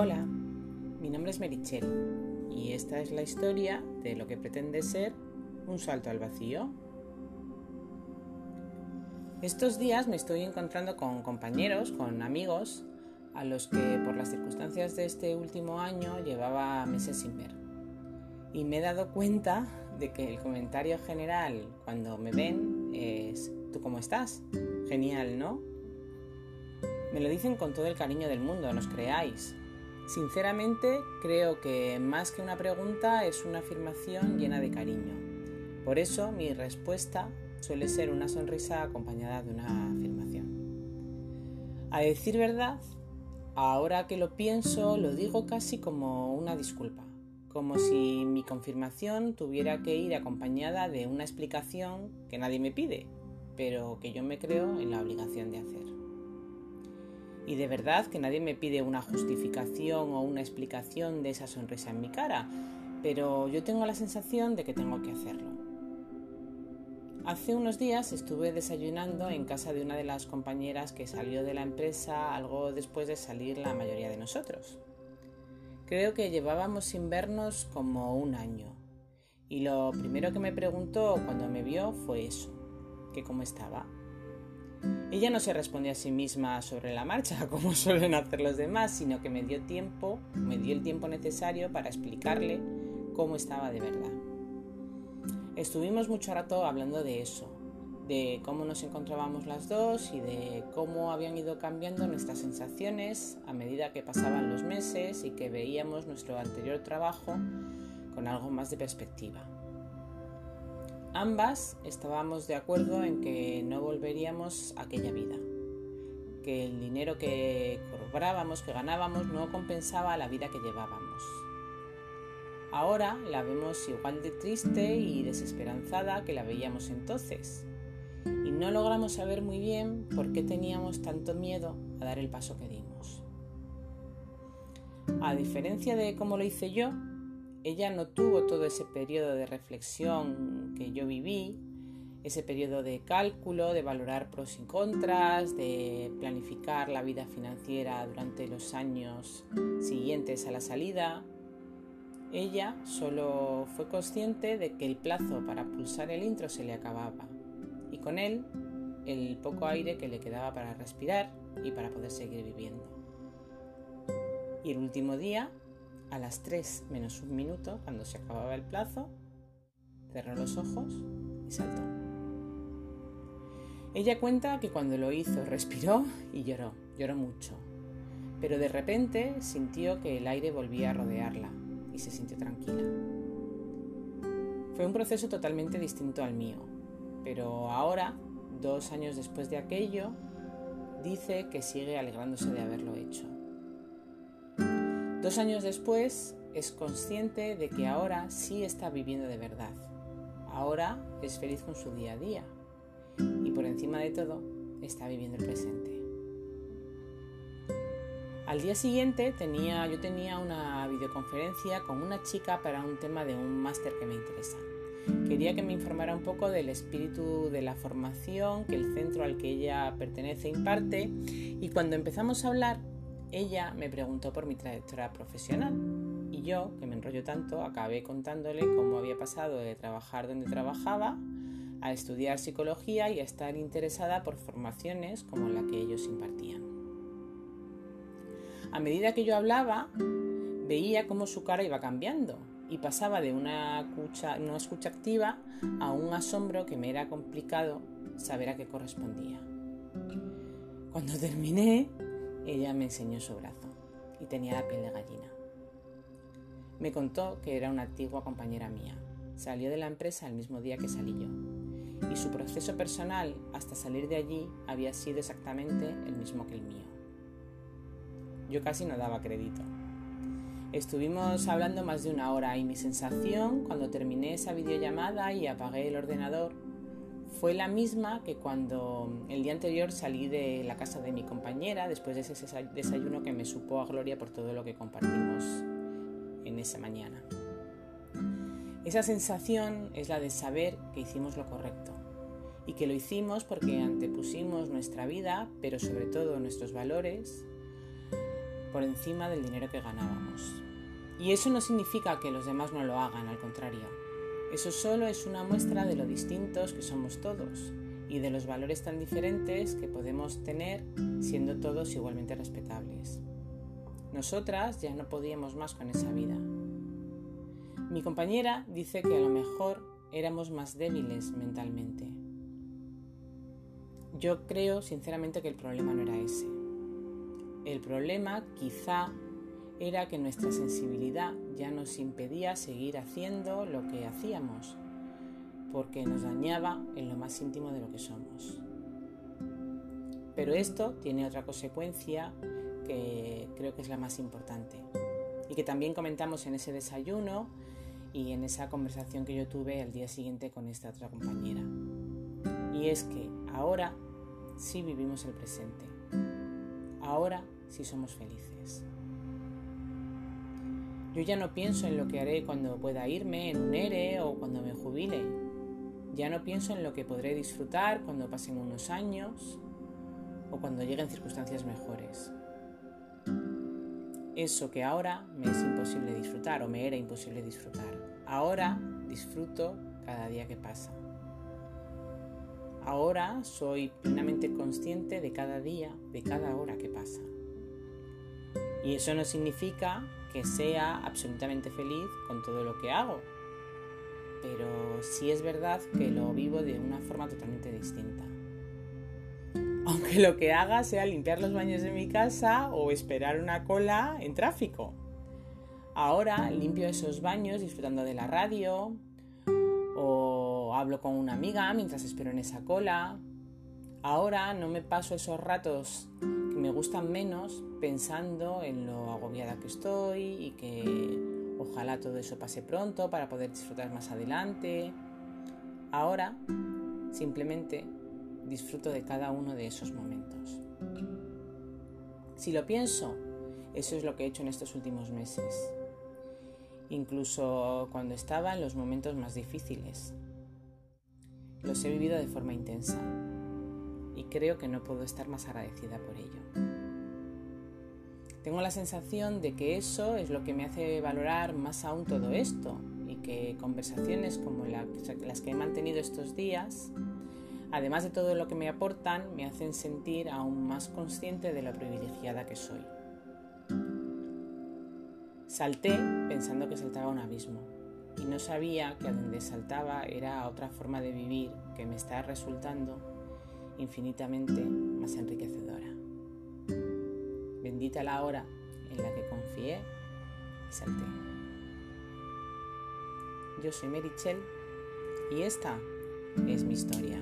Hola, mi nombre es Merichel y esta es la historia de lo que pretende ser un salto al vacío. Estos días me estoy encontrando con compañeros, con amigos, a los que por las circunstancias de este último año llevaba meses sin ver. Y me he dado cuenta de que el comentario general cuando me ven es ¿tú cómo estás? Genial, ¿no? Me lo dicen con todo el cariño del mundo, no os creáis. Sinceramente, creo que más que una pregunta es una afirmación llena de cariño. Por eso mi respuesta suele ser una sonrisa acompañada de una afirmación. A decir verdad, ahora que lo pienso, lo digo casi como una disculpa, como si mi confirmación tuviera que ir acompañada de una explicación que nadie me pide, pero que yo me creo en la obligación de hacer. Y de verdad que nadie me pide una justificación o una explicación de esa sonrisa en mi cara, pero yo tengo la sensación de que tengo que hacerlo. Hace unos días estuve desayunando en casa de una de las compañeras que salió de la empresa algo después de salir la mayoría de nosotros. Creo que llevábamos sin vernos como un año. Y lo primero que me preguntó cuando me vio fue eso, que cómo estaba. Ella no se respondió a sí misma sobre la marcha, como suelen hacer los demás, sino que me dio tiempo, me dio el tiempo necesario para explicarle cómo estaba de verdad. Estuvimos mucho rato hablando de eso, de cómo nos encontrábamos las dos y de cómo habían ido cambiando nuestras sensaciones a medida que pasaban los meses y que veíamos nuestro anterior trabajo con algo más de perspectiva. Ambas estábamos de acuerdo en que no volveríamos a aquella vida, que el dinero que cobrábamos, que ganábamos, no compensaba la vida que llevábamos. Ahora la vemos igual de triste y desesperanzada que la veíamos entonces, y no logramos saber muy bien por qué teníamos tanto miedo a dar el paso que dimos. A diferencia de cómo lo hice yo, ella no tuvo todo ese periodo de reflexión que yo viví, ese periodo de cálculo, de valorar pros y contras, de planificar la vida financiera durante los años siguientes a la salida. Ella solo fue consciente de que el plazo para pulsar el intro se le acababa y con él el poco aire que le quedaba para respirar y para poder seguir viviendo. Y el último día a las 3 menos un minuto, cuando se acababa el plazo, cerró los ojos y saltó. Ella cuenta que cuando lo hizo respiró y lloró, lloró mucho, pero de repente sintió que el aire volvía a rodearla y se sintió tranquila. Fue un proceso totalmente distinto al mío, pero ahora, dos años después de aquello, dice que sigue alegrándose de haberlo hecho. Dos años después es consciente de que ahora sí está viviendo de verdad. Ahora es feliz con su día a día. Y por encima de todo, está viviendo el presente. Al día siguiente tenía, yo tenía una videoconferencia con una chica para un tema de un máster que me interesa. Quería que me informara un poco del espíritu de la formación que el centro al que ella pertenece imparte y cuando empezamos a hablar ella me preguntó por mi trayectoria profesional y yo, que me enrollo tanto, acabé contándole cómo había pasado de trabajar donde trabajaba a estudiar psicología y a estar interesada por formaciones como la que ellos impartían. A medida que yo hablaba, veía cómo su cara iba cambiando y pasaba de una escucha, una escucha activa a un asombro que me era complicado saber a qué correspondía. Cuando terminé, ella me enseñó su brazo y tenía la piel de gallina. Me contó que era una antigua compañera mía. Salió de la empresa el mismo día que salí yo. Y su proceso personal hasta salir de allí había sido exactamente el mismo que el mío. Yo casi no daba crédito. Estuvimos hablando más de una hora y mi sensación cuando terminé esa videollamada y apagué el ordenador fue la misma que cuando el día anterior salí de la casa de mi compañera después de ese desayuno que me supo a gloria por todo lo que compartimos en esa mañana. Esa sensación es la de saber que hicimos lo correcto y que lo hicimos porque antepusimos nuestra vida, pero sobre todo nuestros valores, por encima del dinero que ganábamos. Y eso no significa que los demás no lo hagan, al contrario. Eso solo es una muestra de lo distintos que somos todos y de los valores tan diferentes que podemos tener siendo todos igualmente respetables. Nosotras ya no podíamos más con esa vida. Mi compañera dice que a lo mejor éramos más débiles mentalmente. Yo creo sinceramente que el problema no era ese. El problema quizá era que nuestra sensibilidad ya nos impedía seguir haciendo lo que hacíamos, porque nos dañaba en lo más íntimo de lo que somos. Pero esto tiene otra consecuencia que creo que es la más importante y que también comentamos en ese desayuno y en esa conversación que yo tuve al día siguiente con esta otra compañera. Y es que ahora sí vivimos el presente. Ahora sí somos felices. Yo ya no pienso en lo que haré cuando pueda irme en un ERE o cuando me jubile. Ya no pienso en lo que podré disfrutar cuando pasen unos años o cuando lleguen circunstancias mejores. Eso que ahora me es imposible disfrutar o me era imposible disfrutar. Ahora disfruto cada día que pasa. Ahora soy plenamente consciente de cada día, de cada hora que pasa. Y eso no significa que sea absolutamente feliz con todo lo que hago. Pero sí es verdad que lo vivo de una forma totalmente distinta. Aunque lo que haga sea limpiar los baños de mi casa o esperar una cola en tráfico. Ahora limpio esos baños disfrutando de la radio o hablo con una amiga mientras espero en esa cola. Ahora no me paso esos ratos me gustan menos pensando en lo agobiada que estoy y que ojalá todo eso pase pronto para poder disfrutar más adelante. Ahora simplemente disfruto de cada uno de esos momentos. Si lo pienso, eso es lo que he hecho en estos últimos meses, incluso cuando estaba en los momentos más difíciles. Los he vivido de forma intensa y creo que no puedo estar más agradecida por ello. Tengo la sensación de que eso es lo que me hace valorar más aún todo esto y que conversaciones como las que he mantenido estos días, además de todo lo que me aportan, me hacen sentir aún más consciente de lo privilegiada que soy. Salté pensando que saltaba un abismo y no sabía que a donde saltaba era otra forma de vivir que me está resultando infinitamente más enriquecedora. Bendita la hora en la que confié y salté. Yo soy Merichel y esta es mi historia.